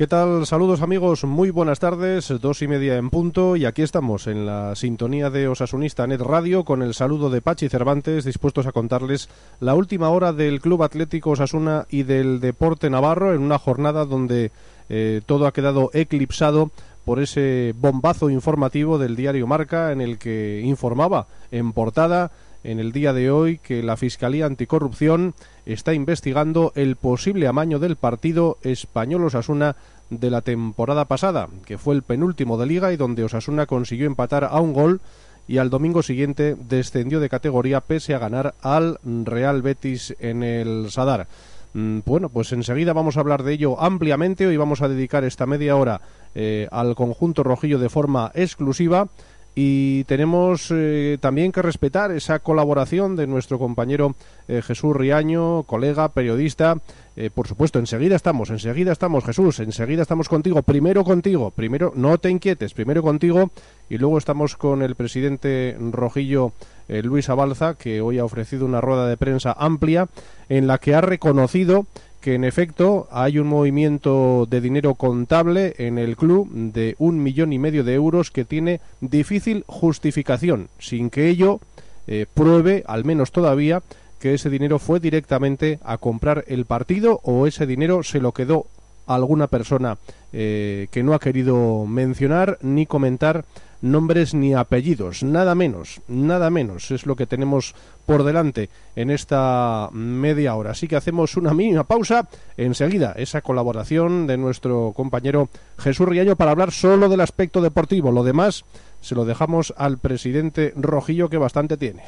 ¿Qué tal? Saludos amigos, muy buenas tardes, dos y media en punto. Y aquí estamos en la sintonía de Osasunista Net Radio con el saludo de Pachi Cervantes dispuestos a contarles la última hora del Club Atlético Osasuna y del Deporte Navarro en una jornada donde eh, todo ha quedado eclipsado por ese bombazo informativo del diario Marca en el que informaba en portada en el día de hoy que la Fiscalía Anticorrupción está investigando el posible amaño del partido español Osasuna de la temporada pasada, que fue el penúltimo de liga y donde Osasuna consiguió empatar a un gol y al domingo siguiente descendió de categoría pese a ganar al Real Betis en el Sadar. Mm, bueno, pues enseguida vamos a hablar de ello ampliamente. Hoy vamos a dedicar esta media hora eh, al conjunto rojillo de forma exclusiva y tenemos eh, también que respetar esa colaboración de nuestro compañero eh, Jesús Riaño, colega, periodista. Eh, por supuesto, enseguida estamos, enseguida estamos, Jesús, enseguida estamos contigo, primero contigo, primero no te inquietes, primero contigo y luego estamos con el presidente Rojillo Luis Abalza, que hoy ha ofrecido una rueda de prensa amplia en la que ha reconocido que en efecto hay un movimiento de dinero contable en el club de un millón y medio de euros que tiene difícil justificación, sin que ello eh, pruebe, al menos todavía, que ese dinero fue directamente a comprar el partido o ese dinero se lo quedó alguna persona eh, que no ha querido mencionar ni comentar nombres ni apellidos, nada menos, nada menos es lo que tenemos por delante en esta media hora. Así que hacemos una mínima pausa, enseguida esa colaboración de nuestro compañero Jesús Riaño para hablar solo del aspecto deportivo, lo demás se lo dejamos al presidente Rojillo que bastante tiene.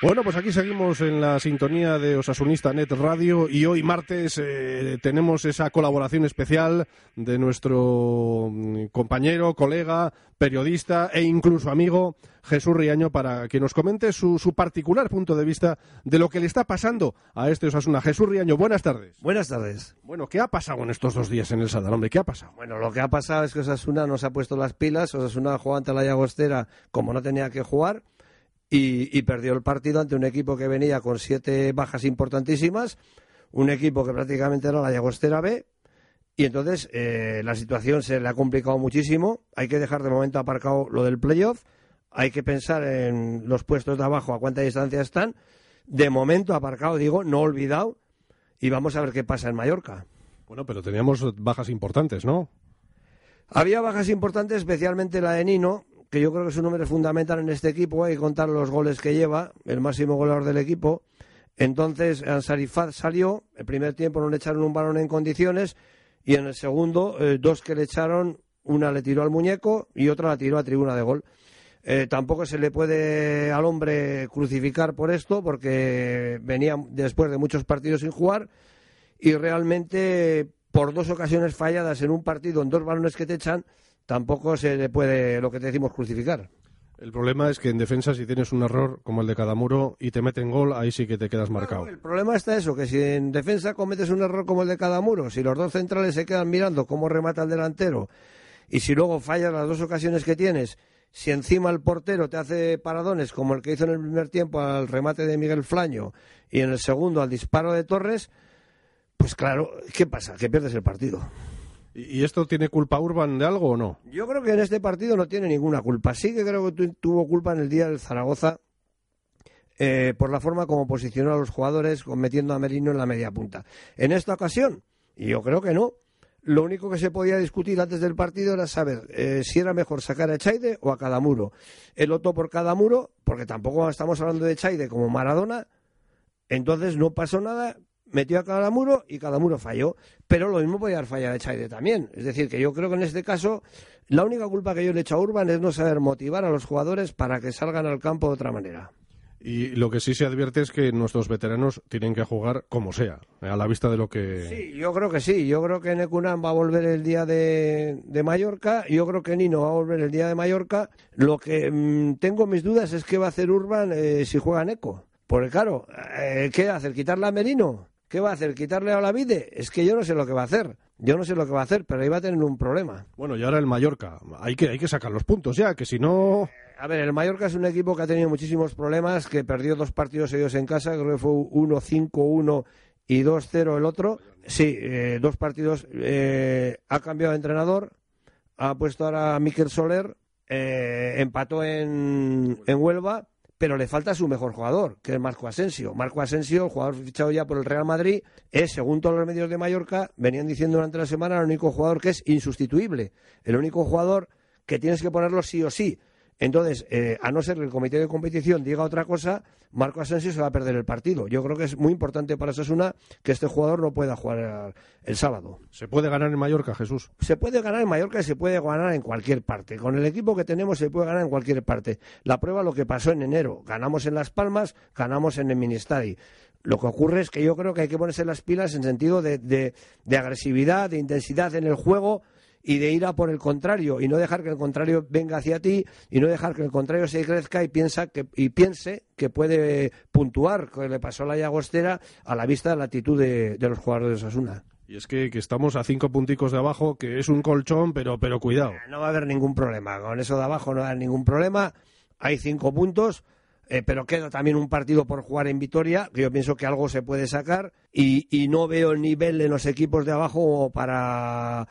Bueno, pues aquí seguimos en la sintonía de Osasunista Net Radio y hoy martes eh, tenemos esa colaboración especial de nuestro mm, compañero, colega, periodista e incluso amigo Jesús Riaño para que nos comente su, particular punto de vista de lo que le está pasando a este Osasuna. Jesús Riaño, buenas tardes. Buenas tardes. Bueno, ¿qué ha pasado en estos dos días en el Sadar, hombre? ¿Qué ha pasado? Bueno, lo que ha pasado es que Osasuna nos ha puesto las pilas, Osasuna jugó ante la Llagostera como no tenía que jugar y, perdió el partido ante un equipo que venía con siete bajas importantísimas, un equipo que prácticamente era la Llagostera B, y entonces eh, la situación se le ha complicado muchísimo. Hay que dejar de momento aparcado lo del playoff. Hay que pensar en los puestos de abajo, a cuánta distancia están. De momento aparcado, digo, no olvidado. Y vamos a ver qué pasa en Mallorca. Bueno, pero teníamos bajas importantes, ¿no? Había bajas importantes, especialmente la de Nino, que yo creo que es un hombre fundamental en este equipo, hay que contar los goles que lleva, el máximo goleador del equipo. Entonces, Ansarifat salió, el primer tiempo no le echaron un balón en condiciones, y en el segundo, eh, dos que le echaron, una le tiró al muñeco y otra la tiró a tribuna de gol. Eh, tampoco se le puede al hombre crucificar por esto, porque venía después de muchos partidos sin jugar, y realmente por dos ocasiones falladas en un partido, en dos balones que te echan, tampoco se le puede, lo que te decimos, crucificar. El problema es que en defensa, si tienes un error como el de cada muro y te meten gol, ahí sí que te quedas marcado. el problema está eso, que si en defensa cometes un error como el de cada muro, si los dos centrales se quedan mirando cómo remata el delantero y si luego fallas las dos ocasiones que tienes, si encima el portero te hace paradones como el que hizo en el primer tiempo al remate de Miguel Flaño y en el segundo al disparo de Torres, pues claro, ¿qué pasa? Que pierdes el partido. ¿Y esto tiene culpa Urban de algo o no? Yo creo que en este partido no tiene ninguna culpa. Sí que creo que tuvo culpa en el día del Zaragoza eh, por la forma como posicionó a los jugadores, metiendo a Merino en la media punta. En esta ocasión, yo creo que no. Lo único que se podía discutir antes del partido era saber eh, si era mejor sacar a Chaide o a cada muro. El otro por cada muro, porque tampoco estamos hablando de Chaide como Maradona. Entonces no pasó nada, metió a cada muro y cada muro falló. Pero lo mismo podía haber fallado Echaide también. Es decir, que yo creo que en este caso la única culpa que yo le echo a Urban es no saber motivar a los jugadores para que salgan al campo de otra manera. Y lo que sí se advierte es que nuestros veteranos tienen que jugar como sea, a la vista de lo que... Sí, yo creo que sí. Yo creo que Necunam va a volver el día de, de Mallorca. Yo creo que Nino va a volver el día de Mallorca. Lo que mm, tengo mis dudas es qué va a hacer Urban eh, si juega Neco. Porque claro, eh, ¿qué hacer? ¿Quitarle a Merino? ¿Qué va a hacer? ¿Quitarle a Olavide? Es que yo no sé lo que va a hacer. Yo no sé lo que va a hacer, pero ahí va a tener un problema. Bueno, y ahora el Mallorca. Hay que, hay que sacar los puntos ya, que si no... A ver, el Mallorca es un equipo que ha tenido muchísimos problemas, que perdió dos partidos seguidos en casa, creo que fue 1-5-1 y 2-0 el otro. Sí, eh, dos partidos. Eh, ha cambiado de entrenador, ha puesto ahora a Miquel Soler, eh, empató en, en Huelva, pero le falta su mejor jugador, que es Marco Asensio. Marco Asensio, el jugador fichado ya por el Real Madrid, es, según todos los medios de Mallorca, venían diciendo durante la semana, el único jugador que es insustituible, el único jugador que tienes que ponerlo sí o sí. Entonces, eh, a no ser que el comité de competición diga otra cosa, Marco Asensio se va a perder el partido. Yo creo que es muy importante para Sasuna que este jugador no pueda jugar el sábado. ¿Se puede ganar en Mallorca, Jesús? Se puede ganar en Mallorca y se puede ganar en cualquier parte. Con el equipo que tenemos se puede ganar en cualquier parte. La prueba lo que pasó en enero. Ganamos en Las Palmas, ganamos en el Ministadi. Lo que ocurre es que yo creo que hay que ponerse las pilas en sentido de, de, de agresividad, de intensidad en el juego y de ir a por el contrario y no dejar que el contrario venga hacia ti y no dejar que el contrario se crezca y piensa que y piense que puede puntuar que le pasó a la Llagostera a la vista de la actitud de, de los jugadores de Osasuna. Y es que, que, estamos a cinco punticos de abajo, que es un colchón, pero, pero cuidado. No va a haber ningún problema. Con eso de abajo no va a haber ningún problema. Hay cinco puntos. Eh, pero queda también un partido por jugar en Vitoria, que yo pienso que algo se puede sacar, y, y no veo el nivel en los equipos de abajo para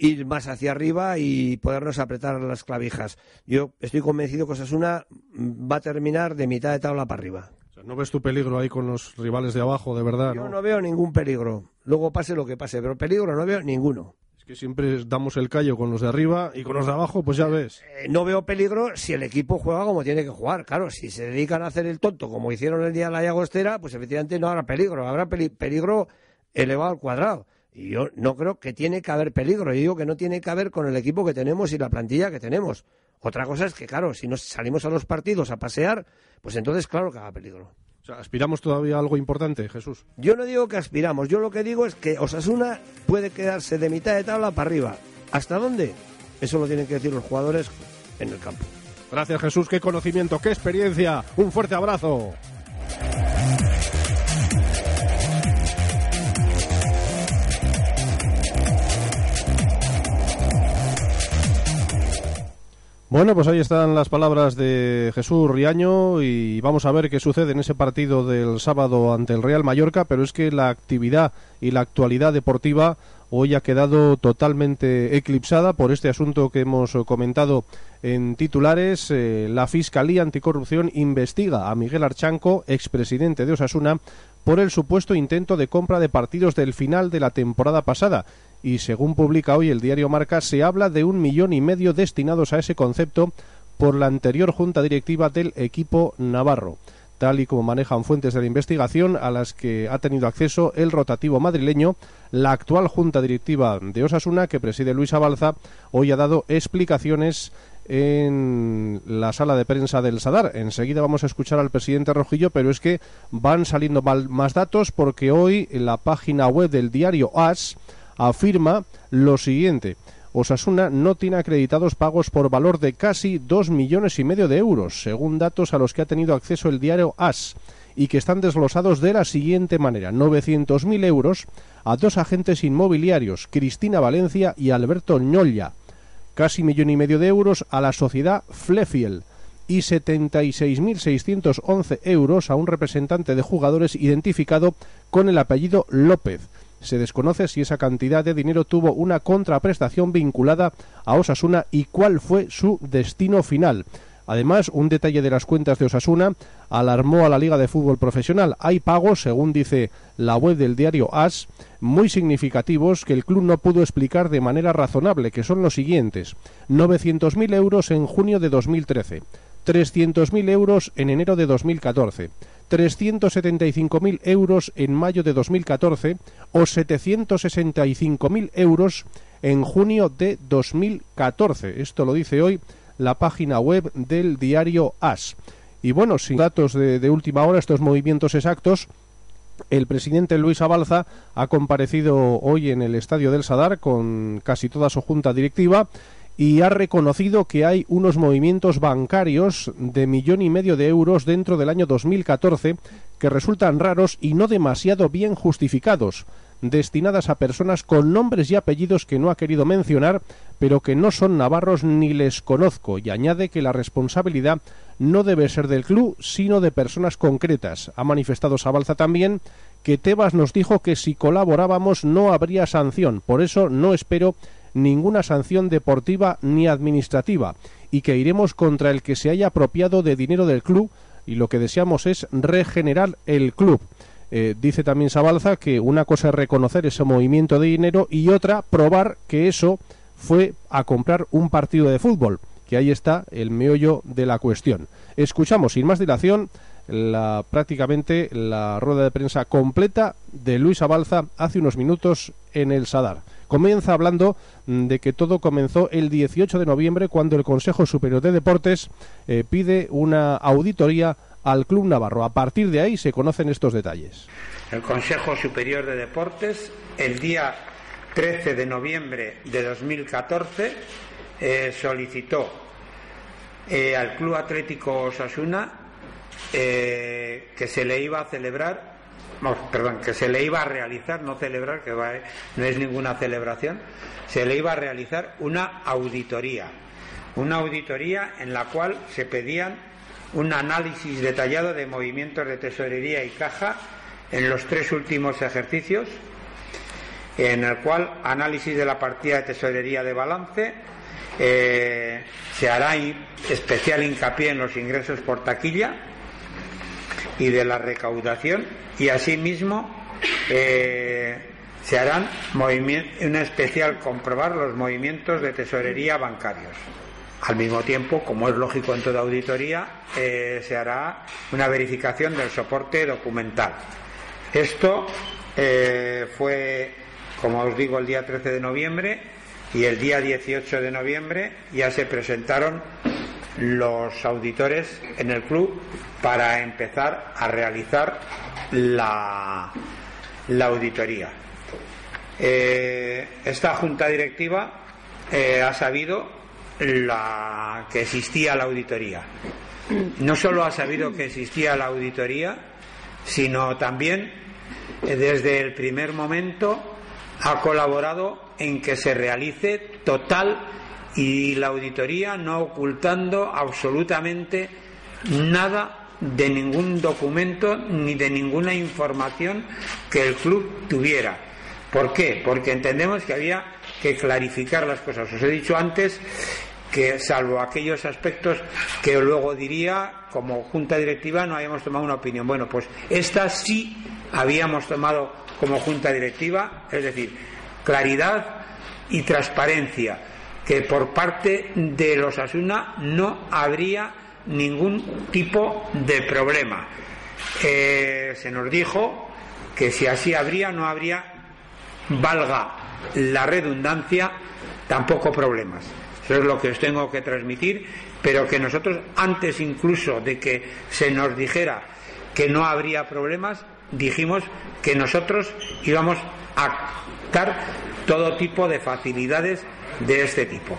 ir más hacia arriba y podernos apretar las clavijas. Yo estoy convencido que Osasuna va a terminar de mitad de tabla para arriba. O sea, ¿No ves tu peligro ahí con los rivales de abajo, de verdad? Yo no, no veo ningún peligro. Luego pase lo que pase, pero peligro no veo ninguno. Es que siempre damos el callo con los de arriba y con los de abajo, pues ya ves. Eh, no veo peligro si el equipo juega como tiene que jugar. Claro, si se dedican a hacer el tonto como hicieron el día de la Llagostera, pues efectivamente no habrá peligro. Habrá peli peligro elevado al cuadrado. Y yo no creo que tiene que haber peligro. Yo digo que no tiene que haber con el equipo que tenemos y la plantilla que tenemos. Otra cosa es que, claro, si nos salimos a los partidos a pasear, pues entonces, claro que haga peligro. O sea, ¿aspiramos todavía a algo importante, Jesús? Yo no digo que aspiramos. Yo lo que digo es que Osasuna puede quedarse de mitad de tabla para arriba. ¿Hasta dónde? Eso lo tienen que decir los jugadores en el campo. Gracias, Jesús. Qué conocimiento, qué experiencia. Un fuerte abrazo. Bueno, pues ahí están las palabras de Jesús Riaño y vamos a ver qué sucede en ese partido del sábado ante el Real Mallorca, pero es que la actividad y la actualidad deportiva hoy ha quedado totalmente eclipsada por este asunto que hemos comentado en titulares. Eh, la Fiscalía Anticorrupción investiga a Miguel Archanco, expresidente de Osasuna, por el supuesto intento de compra de partidos del final de la temporada pasada y según publica hoy el diario Marca, se habla de un millón y medio destinados a ese concepto por la anterior junta directiva del equipo navarro, tal y como manejan fuentes de la investigación a las que ha tenido acceso el rotativo madrileño, la actual junta directiva de Osasuna, que preside Luis Abalza, hoy ha dado explicaciones en la sala de prensa del Sadar. Enseguida vamos a escuchar al presidente Rojillo, pero es que van saliendo más datos porque hoy en la página web del diario AS afirma lo siguiente. Osasuna no tiene acreditados pagos por valor de casi dos millones y medio de euros, según datos a los que ha tenido acceso el diario AS, y que están desglosados de la siguiente manera: 900.000 euros a dos agentes inmobiliarios, Cristina Valencia y Alberto Ñolla, casi millón y medio de euros a la sociedad Flefiel y 76.611 euros a un representante de jugadores identificado con el apellido López se desconoce si esa cantidad de dinero tuvo una contraprestación vinculada a Osasuna y cuál fue su destino final. Además, un detalle de las cuentas de Osasuna alarmó a la Liga de Fútbol Profesional. Hay pagos, según dice la web del diario AS, muy significativos que el club no pudo explicar de manera razonable, que son los siguientes. 900.000 euros en junio de 2013, 300.000 euros en enero de 2014, 375.000 euros en mayo de 2014 o 765.000 euros en junio de 2014. Esto lo dice hoy la página web del diario AS. Y bueno, sin datos de, de última hora, estos movimientos exactos, el presidente Luis Abalza ha comparecido hoy en el estadio del Sadar con casi toda su junta directiva y ha reconocido que hay unos movimientos bancarios de millón y medio de euros dentro del año 2014 que resultan raros y no demasiado bien justificados, destinadas a personas con nombres y apellidos que no ha querido mencionar, pero que no son navarros ni les conozco, y añade que la responsabilidad no debe ser del club, sino de personas concretas. Ha manifestado Sabalza también que Tebas nos dijo que si colaborábamos no habría sanción, por eso no espero ninguna sanción deportiva ni administrativa y que iremos contra el que se haya apropiado de dinero del club y lo que deseamos es regenerar el club. Eh, dice también Sabalza que una cosa es reconocer ese movimiento de dinero y otra probar que eso fue a comprar un partido de fútbol, que ahí está el meollo de la cuestión. Escuchamos sin más dilación la, prácticamente la rueda de prensa completa de Luis Abalza hace unos minutos en el Sadar. Comienza hablando mm, de que todo comenzó el 18 de noviembre cuando el Consejo Superior de Deportes eh, pide una auditoría al Club Navarro. A partir de ahí se conocen estos detalles. El Consejo Superior de Deportes, el día 13 de noviembre de 2014, eh, solicitó eh, al Club Atlético Osasuna que se le iba a celebrar perdón, que se le iba a realizar, no celebrar, que no es ninguna celebración, se le iba a realizar una auditoría. Una auditoría en la cual se pedían un análisis detallado de movimientos de tesorería y caja en los tres últimos ejercicios, en el cual análisis de la partida de tesorería de balance, eh, se hará especial hincapié en los ingresos por taquilla y de la recaudación y asimismo eh, se harán una especial comprobar los movimientos de tesorería bancarios. Al mismo tiempo, como es lógico en toda auditoría, eh, se hará una verificación del soporte documental. Esto eh, fue, como os digo, el día 13 de noviembre y el día 18 de noviembre ya se presentaron los auditores en el club para empezar a realizar la, la auditoría. Eh, esta junta directiva eh, ha sabido la, que existía la auditoría. No solo ha sabido que existía la auditoría, sino también eh, desde el primer momento ha colaborado en que se realice total y la auditoría no ocultando absolutamente nada de ningún documento ni de ninguna información que el club tuviera. ¿Por qué? Porque entendemos que había que clarificar las cosas. Os he dicho antes que salvo aquellos aspectos que luego diría como junta directiva no habíamos tomado una opinión. Bueno, pues esta sí habíamos tomado como junta directiva, es decir, claridad y transparencia, que por parte de los Asuna no habría ningún tipo de problema. Eh, se nos dijo que si así habría, no habría, valga la redundancia, tampoco problemas. Eso es lo que os tengo que transmitir, pero que nosotros, antes incluso de que se nos dijera que no habría problemas, dijimos que nosotros íbamos a dar todo tipo de facilidades de este tipo.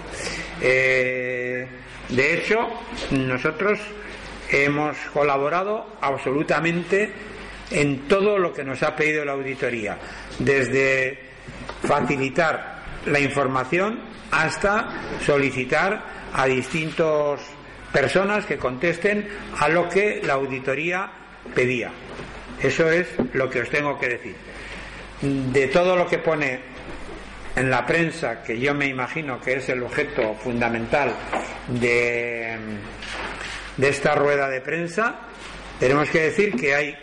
Eh, de hecho, nosotros hemos colaborado absolutamente en todo lo que nos ha pedido la auditoría, desde facilitar la información hasta solicitar a distintas personas que contesten a lo que la auditoría pedía. Eso es lo que os tengo que decir. De todo lo que pone en la prensa, que yo me imagino que es el objeto fundamental de, de esta rueda de prensa, tenemos que decir que hay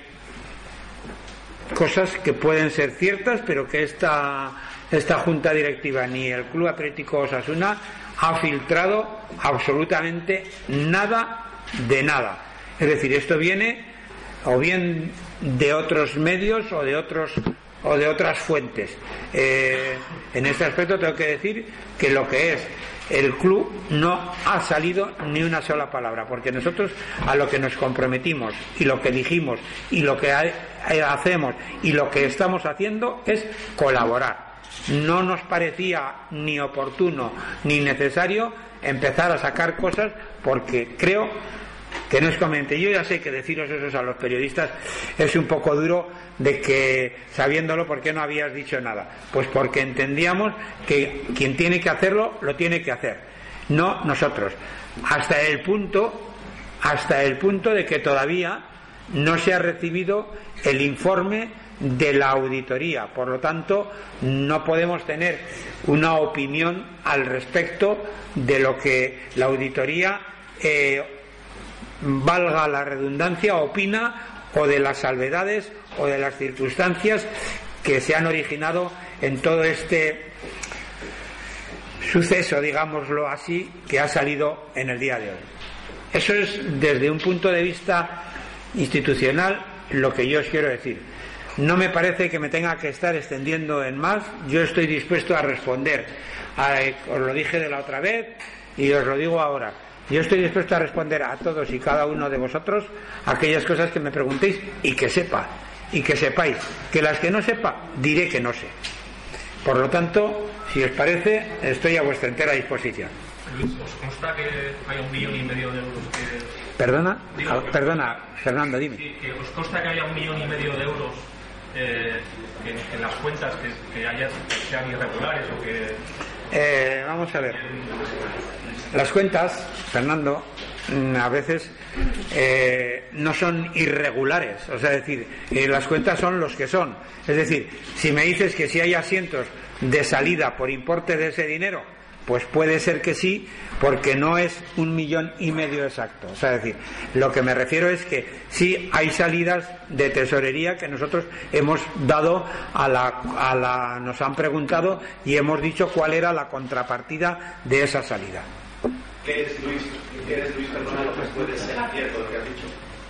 cosas que pueden ser ciertas, pero que esta, esta junta directiva ni el Club Atlético Osasuna ha filtrado absolutamente nada de nada. Es decir, esto viene o bien de otros medios o de otros o de otras fuentes. Eh, en este aspecto tengo que decir que lo que es el club no ha salido ni una sola palabra, porque nosotros a lo que nos comprometimos y lo que dijimos y lo que hacemos y lo que estamos haciendo es colaborar. No nos parecía ni oportuno ni necesario empezar a sacar cosas porque creo que no es conveniente. Yo ya sé que deciros eso a los periodistas es un poco duro de que, sabiéndolo, ¿por qué no habías dicho nada? Pues porque entendíamos que quien tiene que hacerlo, lo tiene que hacer, no nosotros. Hasta el punto, hasta el punto de que todavía no se ha recibido el informe de la auditoría. Por lo tanto, no podemos tener una opinión al respecto de lo que la auditoría eh, valga la redundancia, opina o de las salvedades o de las circunstancias que se han originado en todo este suceso, digámoslo así, que ha salido en el día de hoy. Eso es desde un punto de vista institucional lo que yo os quiero decir. No me parece que me tenga que estar extendiendo en más. Yo estoy dispuesto a responder. os lo dije de la otra vez y os lo digo ahora yo estoy dispuesto a responder a todos y cada uno de vosotros aquellas cosas que me preguntéis y que sepa, y que sepáis, que las que no sepa, diré que no sé. Por lo tanto, si os parece, estoy a vuestra entera disposición. ¿Os consta que hay un millón y medio de euros que... Perdona, ah, perdona, Fernando, dime. que os consta que haya un millón y medio de euros eh, en, las cuentas que, haya, sean irregulares o que... Eh, vamos a ver. Las cuentas, Fernando, mm, a veces eh, no son irregulares, o sea, es decir, eh, las cuentas son los que son. Es decir, si me dices que si hay asientos de salida por importe de ese dinero, pues puede ser que sí, porque no es un millón y medio exacto. O sea, es decir, lo que me refiero es que sí hay salidas de tesorería que nosotros hemos dado a la, a la nos han preguntado y hemos dicho cuál era la contrapartida de esa salida. ¿Qué es Luis? ¿Qué es Luis que puede ser cierto lo que has dicho?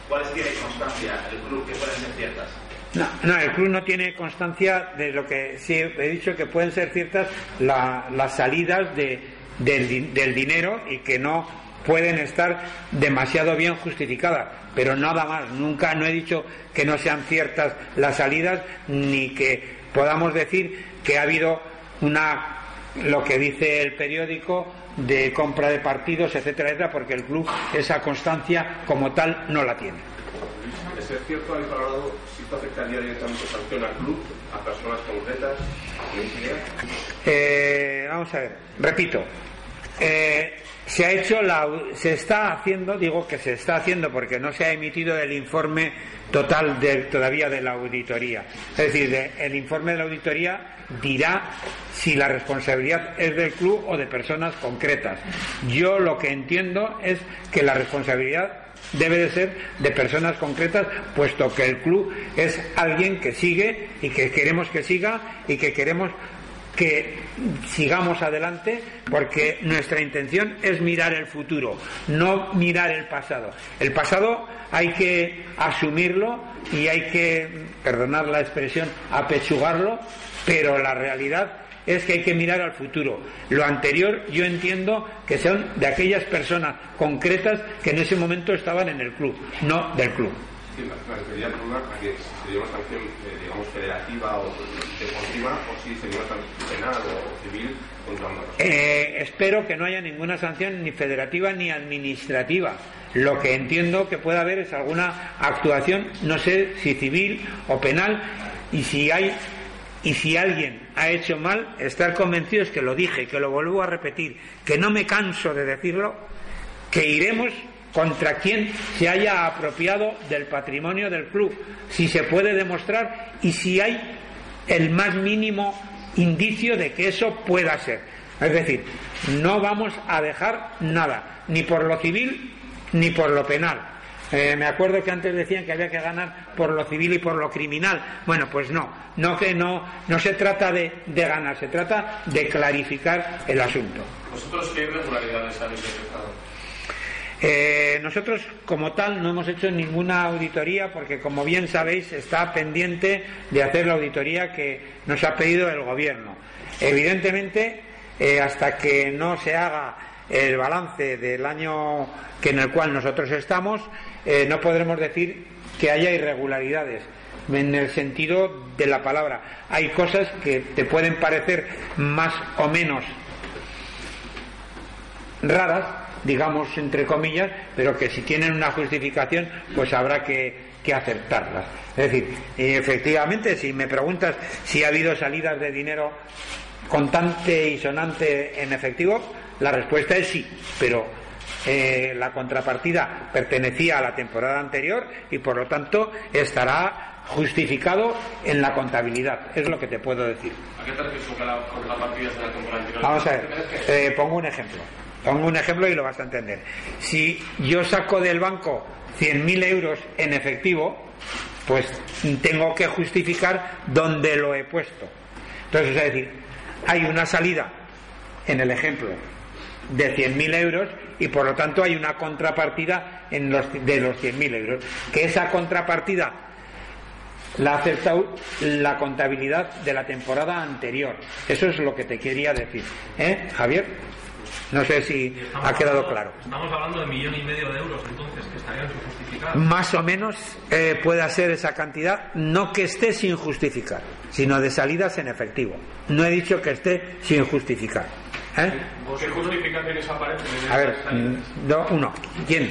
¿Cuáles tiene constancia el club que pueden ser ciertas? No, no, el club no tiene constancia de lo que sí he dicho que pueden ser ciertas las salidas de, del, del dinero y que no pueden estar demasiado bien justificadas, pero nada más. Nunca no he dicho que no sean ciertas las salidas ni que podamos decir que ha habido una lo que dice el periódico de compra de partidos, etcétera, etcétera, porque el club esa constancia como tal no la tiene. ¿Es cierto, habéis valorado si esto afectaría directamente sanción al club, a personas concretas? Eh, vamos a ver, repito, eh, se ha hecho la, se está haciendo, digo que se está haciendo porque no se ha emitido el informe total de, todavía de la auditoría. Es decir, el informe de la auditoría dirá si la responsabilidad es del club o de personas concretas. Yo lo que entiendo es que la responsabilidad debe de ser de personas concretas, puesto que el club es alguien que sigue y que queremos que siga y que queremos que sigamos adelante porque nuestra intención es mirar el futuro, no mirar el pasado. El pasado hay que asumirlo y hay que, perdonar la expresión, apechugarlo, pero la realidad es que hay que mirar al futuro. Lo anterior yo entiendo que son de aquellas personas concretas que en ese momento estaban en el club, no del club. Sí, me una sanción, eh, digamos, federativa o Eh, espero que no haya ninguna sanción ni federativa ni administrativa. Lo que entiendo que puede haber es alguna actuación, no sé si civil o penal, y si hay y si alguien ha hecho mal, estar convencidos que lo dije, que lo vuelvo a repetir, que no me canso de decirlo, que iremos contra quien se haya apropiado del patrimonio del club, si se puede demostrar y si hay el más mínimo indicio de que eso pueda ser. Es decir, no vamos a dejar nada, ni por lo civil ni por lo penal. Eh, me acuerdo que antes decían que había que ganar por lo civil y por lo criminal. Bueno, pues no, no que no, no se trata de, ganar, se trata de clarificar el asunto. ¿Vosotros qué irregularidades habéis detectado? Eh, nosotros, como tal, no hemos hecho ninguna auditoría porque, como bien sabéis, está pendiente de hacer la auditoría que nos ha pedido el Gobierno. Evidentemente, eh, hasta que no se haga el balance del año que en el cual nosotros estamos, eh, no podremos decir que haya irregularidades en el sentido de la palabra. Hay cosas que te pueden parecer más o menos raras, digamos entre comillas, pero que si tienen una justificación, pues habrá que, aceptarlas. Es decir, efectivamente, si me preguntas si ha habido salidas de dinero contante y sonante en efectivo, la respuesta es sí, pero eh, la contrapartida pertenecía a la temporada anterior y por lo tanto estará justificado en la contabilidad. Es lo que te puedo decir. ¿A qué te refieres con la contrapartida de la temporada anterior? Vamos a ver, eh, pongo un ejemplo. Pongo un ejemplo y lo vas a entender. Si yo saco del banco 100.000 euros en efectivo, pues tengo que justificar dónde lo he puesto. Entonces, es decir, hay una salida en el ejemplo de 100.000 euros y por lo tanto hay una contrapartida en los, de los 100.000 euros. Que esa contrapartida la ha aceptado la contabilidad de la temporada anterior. Eso es lo que te quería decir. ¿Eh, Javier? No sé si ha quedado claro. Estamos hablando de millón y medio de euros, entonces, que estarían sin justificar. Más o menos eh, puede ser esa cantidad, no que esté sin justificar, sino de salidas en efectivo. No he dicho que esté sin justificar. ¿Eh? ¿Qué justificaciones aparecen en A ver, salidas? mm, no, uno. ¿Quién?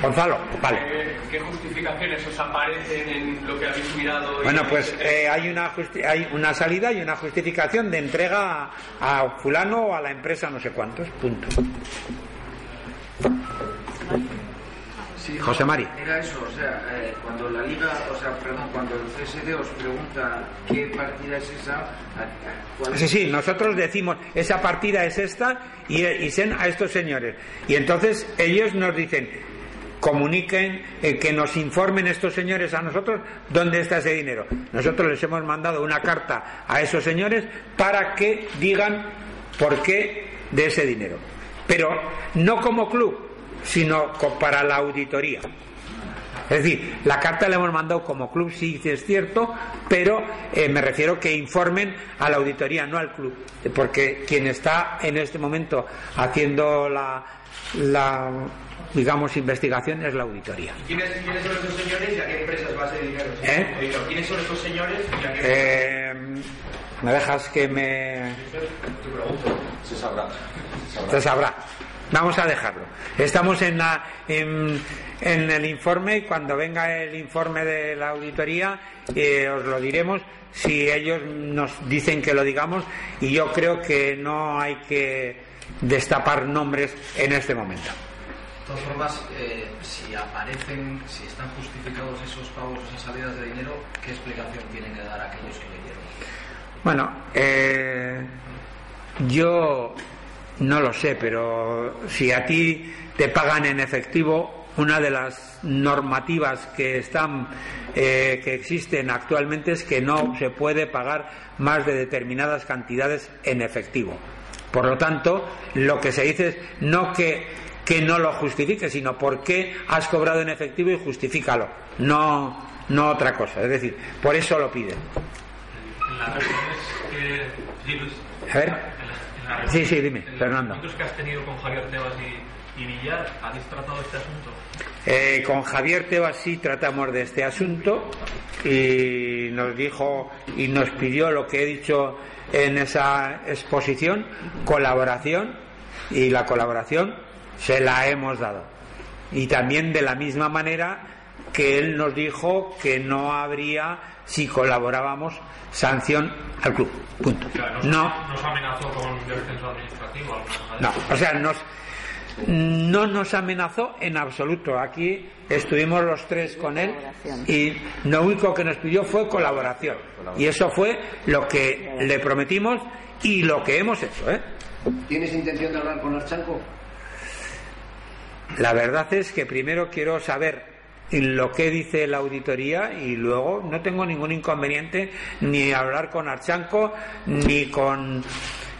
Gonzalo, vale. ¿Qué, qué justificaciones os aparecen en lo que habéis mirado? y- Bueno, pues eh, hay, una justi- hay una salida y una justificación de entrega a, a fulano o a la empresa no sé cuántos. Punto. Sí, José Mari. Era eso, o sea, eh, cuando la liga, o sea, perdón, cuando el CSD os pregunta qué partida es esa, cuál Sí, sí, nosotros decimos, esa partida es esta y, y sen a estos señores. Y entonces ellos nos dicen, comuniquen, eh, que nos informen estos señores a nosotros dónde está ese dinero. Nosotros les hemos mandado una carta a esos señores para que digan por qué de ese dinero. Pero no como club, sino para la auditoría. Es decir, la carta la hemos mandado como club, sí es cierto, pero eh, me refiero que informen a la auditoría, no al club, porque quien está en este momento haciendo la digamos, investigación es la auditoría. ¿Quiénes, quiénes son estos señores y a qué empresas va ese dinero? ¿Eh? ¿Quiénes son estos señores y a qué Eh, ¿Me dejas que me...? Se sabrá. Se sabrá. Vamos a dejarlo. Estamos en, la, en, en el informe y cuando venga el informe de la auditoría eh, os lo diremos si ellos nos dicen que lo digamos y yo creo que no hay que destapar nombres en este momento. De todas formas, eh, si aparecen, si están justificados esos pagos, esas salidas de dinero, ¿qué explicación tienen que dar aquellos que le dieron? Bueno, eh, yo no lo sé, pero si a ti te pagan en efectivo, una de las normativas que están eh, que existen actualmente es que no se puede pagar más de determinadas cantidades en efectivo. Por lo tanto, lo que se dice es no que, que no lo justifique, sino por qué has cobrado en efectivo y justifícalo. No, no otra cosa. Es decir, por eso lo piden. A ver. Sí, sí, dime, Fernando. que has tenido con Javier Tebas y, y Villar, ¿habéis tratado este asunto? Eh, con Javier Tebas sí tratamos de este asunto y nos dijo y nos pidió lo que he dicho en esa exposición, colaboración y la colaboración se la hemos dado. Y también de la misma manera que él nos dijo que no habría, si colaborábamos, sanción al club. Punto. No, nos amenazó con descenso administrativo, no, o sea, nos, no nos amenazó en absoluto. Aquí estuvimos los tres con él y lo único que nos pidió fue colaboración. Y eso fue lo que le prometimos y lo que hemos hecho. ¿eh? ¿Tienes intención de hablar con Archanco? La verdad es que primero quiero saber lo que dice la auditoría y luego no tengo ningún inconveniente ni hablar con Archanco ni con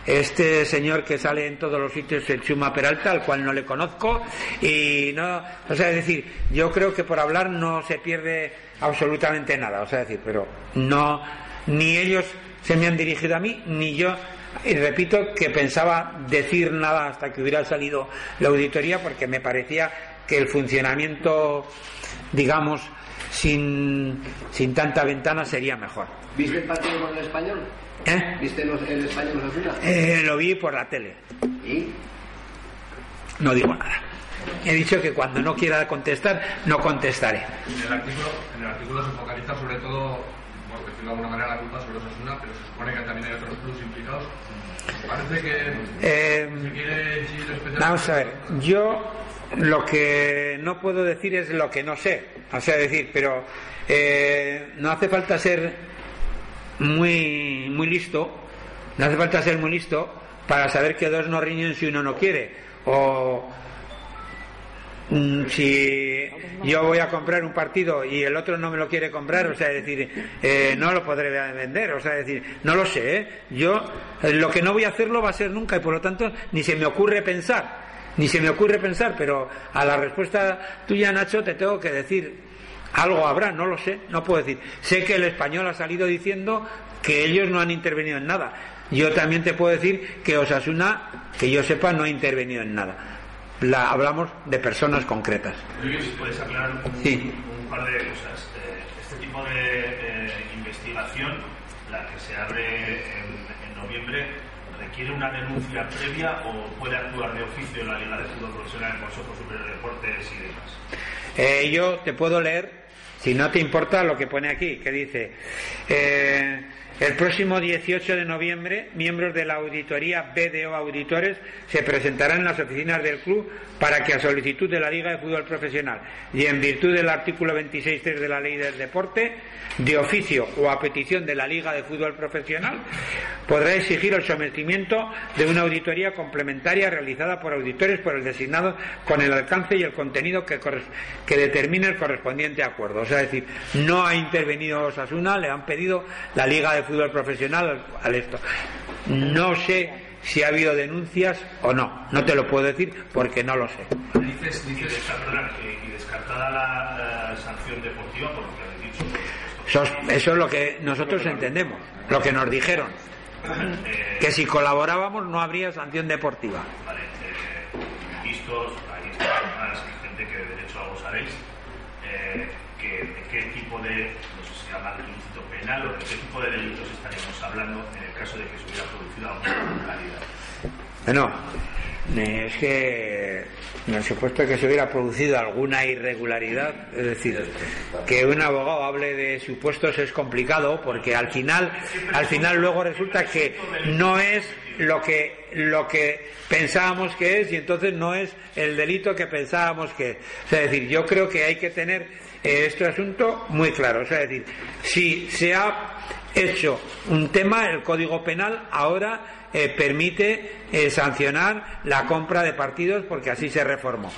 este señor que sale en todos los sitios, el Chuma Peralta, al cual no le conozco, y no, o sea, es decir, yo creo que por hablar no se pierde absolutamente nada, o sea, es decir, pero no, ni ellos se me han dirigido a mí, ni yo, y repito que pensaba decir nada hasta que hubiera salido la auditoría, porque me parecía que el funcionamiento, digamos, sin, sin tanta ventana sería mejor. ¿Viste el partido con el español? ¿Eh? ¿Viste los, el español? Eh, lo vi por la tele. ¿Y? No digo nada. He dicho que cuando no quiera contestar, no contestaré. En el artículo, en el artículo se focaliza sobre todo, por decirlo de alguna manera, la culpa sobre Osasuna, pero se supone que también hay otros clubes implicados. Parece que Eh, se quiere exhibir especialmente- Vamos a ver, yo lo que no puedo decir es lo que no sé. O sea, decir, pero eh, no hace falta ser muy, muy listo, no hace falta ser muy listo para saber que dos no riñen si uno no quiere. O si yo voy a comprar un partido y el otro no me lo quiere comprar, o sea, decir, eh, no lo podré vender, o sea, decir, no lo sé, ¿eh? yo eh, lo que no voy a hacerlo va a ser nunca y por lo tanto ni se me ocurre pensar, ni se me ocurre pensar, pero a la respuesta tuya, Nacho, te tengo que decir, algo habrá, no lo sé, no puedo decir. Sé que el español ha salido diciendo que ellos no han intervenido en nada. Yo también te puedo decir que Osasuna, que yo sepa, no ha intervenido en nada. La, hablamos de personas concretas. Si puedes aclarar un, Sí. un par de cosas. Eh, este tipo de eh, investigación, la que se abre en, en noviembre, ¿requiere una denuncia previa o puede actuar de oficio la Liga de Fútbol Profesional, el Consejo Superior de Deportes y demás? Eh, yo te puedo leer, si no te importa, lo que pone aquí, que dice, eh, el próximo 18 de noviembre, miembros de la auditoría BDO Auditores se presentarán en las oficinas del club para que a solicitud de la Liga de Fútbol Profesional y en virtud del artículo 26.3 de la Ley del Deporte, de oficio o a petición de la Liga de Fútbol Profesional, podrá exigir el sometimiento de una auditoría complementaria realizada por auditores por el designado con el alcance y el contenido que, que determine el correspondiente acuerdo. O sea, es decir, no ha intervenido Osasuna, le han pedido la Liga de Fútbol Profesional al, al esto. No sé si ha habido denuncias o no. No te lo puedo decir porque no lo sé. Dices, dices y descartada la, sanción deportiva, por lo que has dicho. Eso es, eso es lo que nosotros entendemos, lo que nos dijeron. Eh, Que si colaborábamos no habría sanción deportiva. Vale, eh, vistos, hay personas, gente que de derecho algo sabéis, eh, que, de qué tipo de, no sé si penal o de qué tipo de delitos estaríamos hablando en el caso de que se hubiera producido alguna irregularidad. Bueno, es que en el supuesto que se hubiera producido alguna irregularidad, es decir, que un abogado hable de supuestos es complicado porque al final, al final luego resulta que no es lo que lo que pensábamos que es y entonces no es el delito que pensábamos que es. Es decir, yo creo que hay que tener eh, este asunto muy claro. Es decir, si se ha hecho un tema, el Código Penal ahora eh, permite eh, sancionar la compra de partidos porque así se reformó.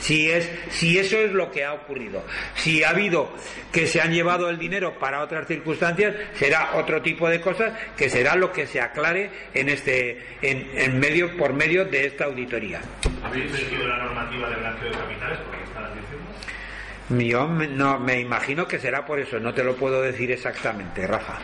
Si, es, si eso es lo que ha ocurrido. Si ha habido que se han llevado el dinero para otras circunstancias, será otro tipo de cosas que será lo que se aclare en este, en, en medio, por medio de esta auditoría. ¿Habéis seguido la normativa de blanqueo de capitales? Porque estabas diciendo. Yo me, no, me imagino que será por eso, no te lo puedo decir exactamente, Rafa.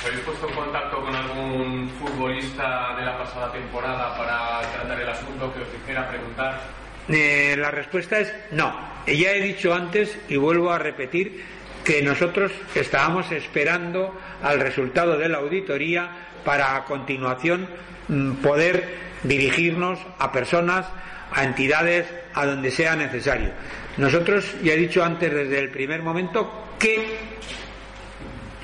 ¿Os habéis puesto en contacto con algún futbolista de la pasada temporada para tratar el asunto que os hiciera preguntar? Eh, la respuesta es no. Ya he dicho antes y vuelvo a repetir que nosotros estábamos esperando al resultado de la auditoría para a continuación mm, poder dirigirnos a personas, a entidades, a donde sea necesario. Nosotros, ya he dicho antes desde el primer momento que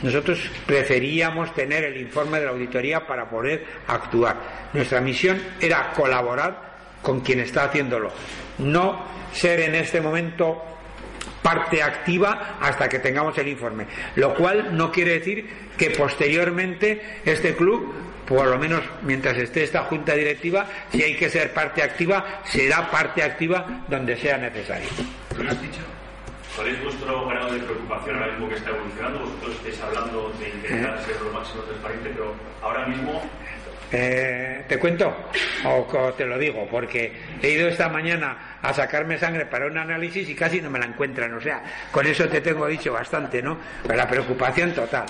nosotros preferíamos tener el informe de la auditoría para poder actuar. Nuestra misión era colaborar con quien está haciéndolo, no ser en este momento parte activa hasta que tengamos el informe, lo cual no quiere decir que posteriormente este club, por lo menos mientras esté esta junta directiva, si hay que ser parte activa, será parte activa donde sea necesario. ¿Cuál es vuestro grado de preocupación ahora mismo que está evolucionando? Vosotros estáis hablando de intentar ser lo máximo transparente, pero ahora mismo Eh, ¿Te cuento? O, o te lo digo, porque he ido esta mañana a sacarme sangre para un análisis y casi no me la encuentran. O sea, con eso te tengo dicho bastante, ¿no? Pero la preocupación total.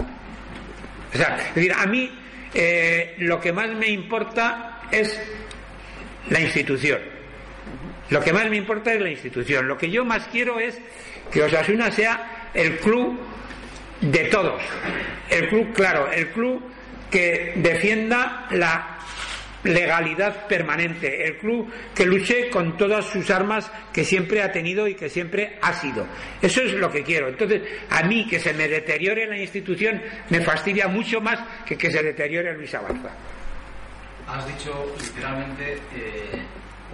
O sea, es decir, a mí eh, lo que más me importa es la institución. Lo que más me importa es la institución. Lo que yo más quiero es que Osasuna sea el club de todos. El club, claro, el club que defienda la legalidad permanente, el club que luche con todas sus armas que siempre ha tenido y que siempre ha sido. Eso es lo que quiero. Entonces, a mí que se me deteriore la institución me fastidia mucho más que que se deteriore Luis Abarza. Has dicho literalmente eh,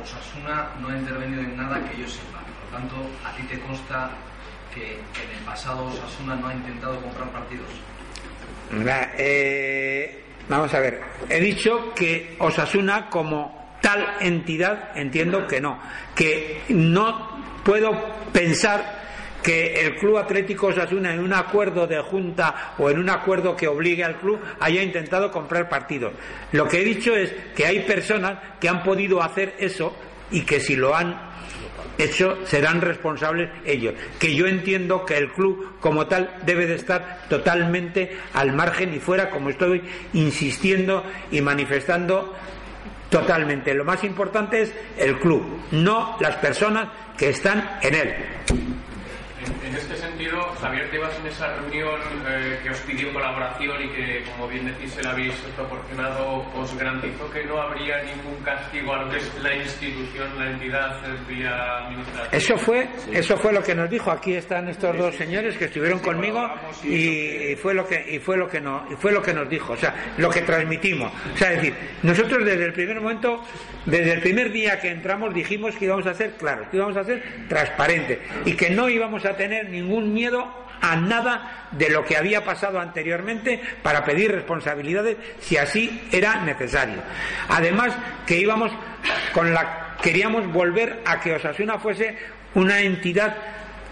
Osasuna no ha intervenido en nada que yo sepa. Tanto, a ti te consta que en el pasado Osasuna no ha intentado comprar partidos. Eh, vamos a ver, he dicho que Osasuna como tal entidad entiendo que no, que no puedo pensar que el Club Atlético Osasuna en un acuerdo de junta o en un acuerdo que obligue al club haya intentado comprar partidos. Lo que he dicho es que hay personas que han podido hacer eso y que si lo han hecho serán responsables ellos. Que yo entiendo que el club como tal debe de estar totalmente al margen y fuera, como estoy insistiendo y manifestando totalmente. Lo más importante es el club, no las personas que están en él. En, este sentido, Javier Tebas en esa reunión eh, que os pidió colaboración y que, como bien decís, se la habéis proporcionado, os garantizó que no habría ningún castigo a lo que es la institución, la entidad vía administrativa. Eso fue, eso fue lo que nos dijo. Aquí están estos dos señores que estuvieron conmigo y fue lo que y fue lo que no y fue lo que nos dijo, o sea, lo que transmitimos. O sea, es decir, nosotros desde el primer momento, desde el primer día que entramos dijimos que íbamos a ser claros, que íbamos a ser transparentes y que no íbamos a tener ningún miedo a nada de lo que había pasado anteriormente para pedir responsabilidades si así era necesario. Además que íbamos con la queríamos volver a que Osasuna fuese una entidad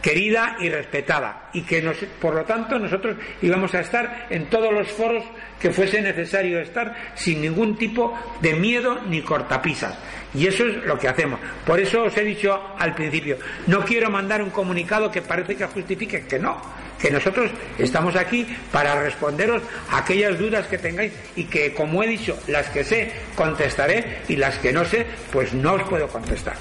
querida y respetada y que nos, por lo tanto nosotros íbamos a estar en todos los foros que fuese necesario estar sin ningún tipo de miedo ni cortapisas. Y eso es lo que hacemos. Por eso os he dicho al principio no quiero mandar un comunicado que parece que justifique que no que nosotros estamos aquí para responderos a aquellas dudas que tengáis y que como he dicho las que sé contestaré y las que no sé pues no os puedo contestar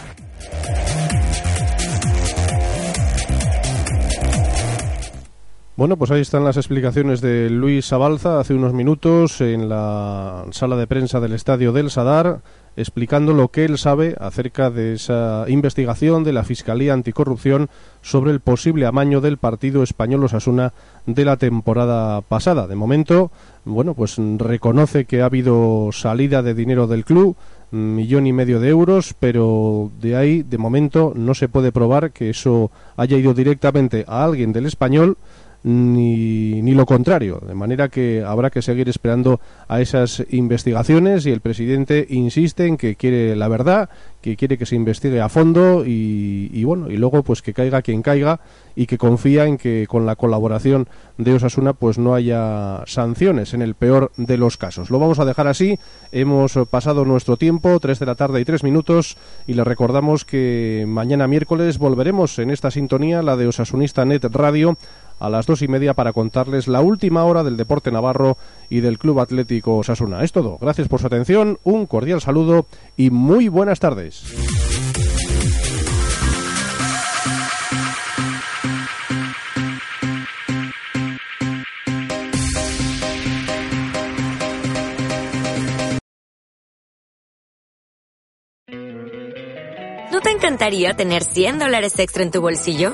Bueno, pues ahí están las explicaciones de Luis Sabalza hace unos minutos en la sala de prensa del Estadio del Sadar, explicando lo que él sabe acerca de esa investigación de la Fiscalía Anticorrupción sobre el posible amaño del partido español Osasuna de la temporada pasada. De momento, bueno, pues reconoce que ha habido salida de dinero del club, millón y medio de euros, pero de ahí, de momento, no se puede probar que eso haya ido directamente a alguien del español ni, ni lo contrario. De manera que habrá que seguir esperando a esas investigaciones y el presidente insiste en que quiere la verdad, que quiere que se investigue a fondo y, bueno, y luego pues que caiga quien caiga y que confía en que con la colaboración de Osasuna pues no haya sanciones en el peor de los casos. Lo vamos a dejar así. Hemos pasado nuestro tiempo, 3 de la tarde y 3 minutos y les recordamos que mañana miércoles volveremos en esta sintonía, la de Osasunista Net Radio a las dos y media para contarles la última hora del deporte navarro y del Club Atlético Osasuna. Es todo. Gracias por su atención, un cordial saludo y muy buenas tardes. ¿No te encantaría tener 100 dólares extra en tu bolsillo?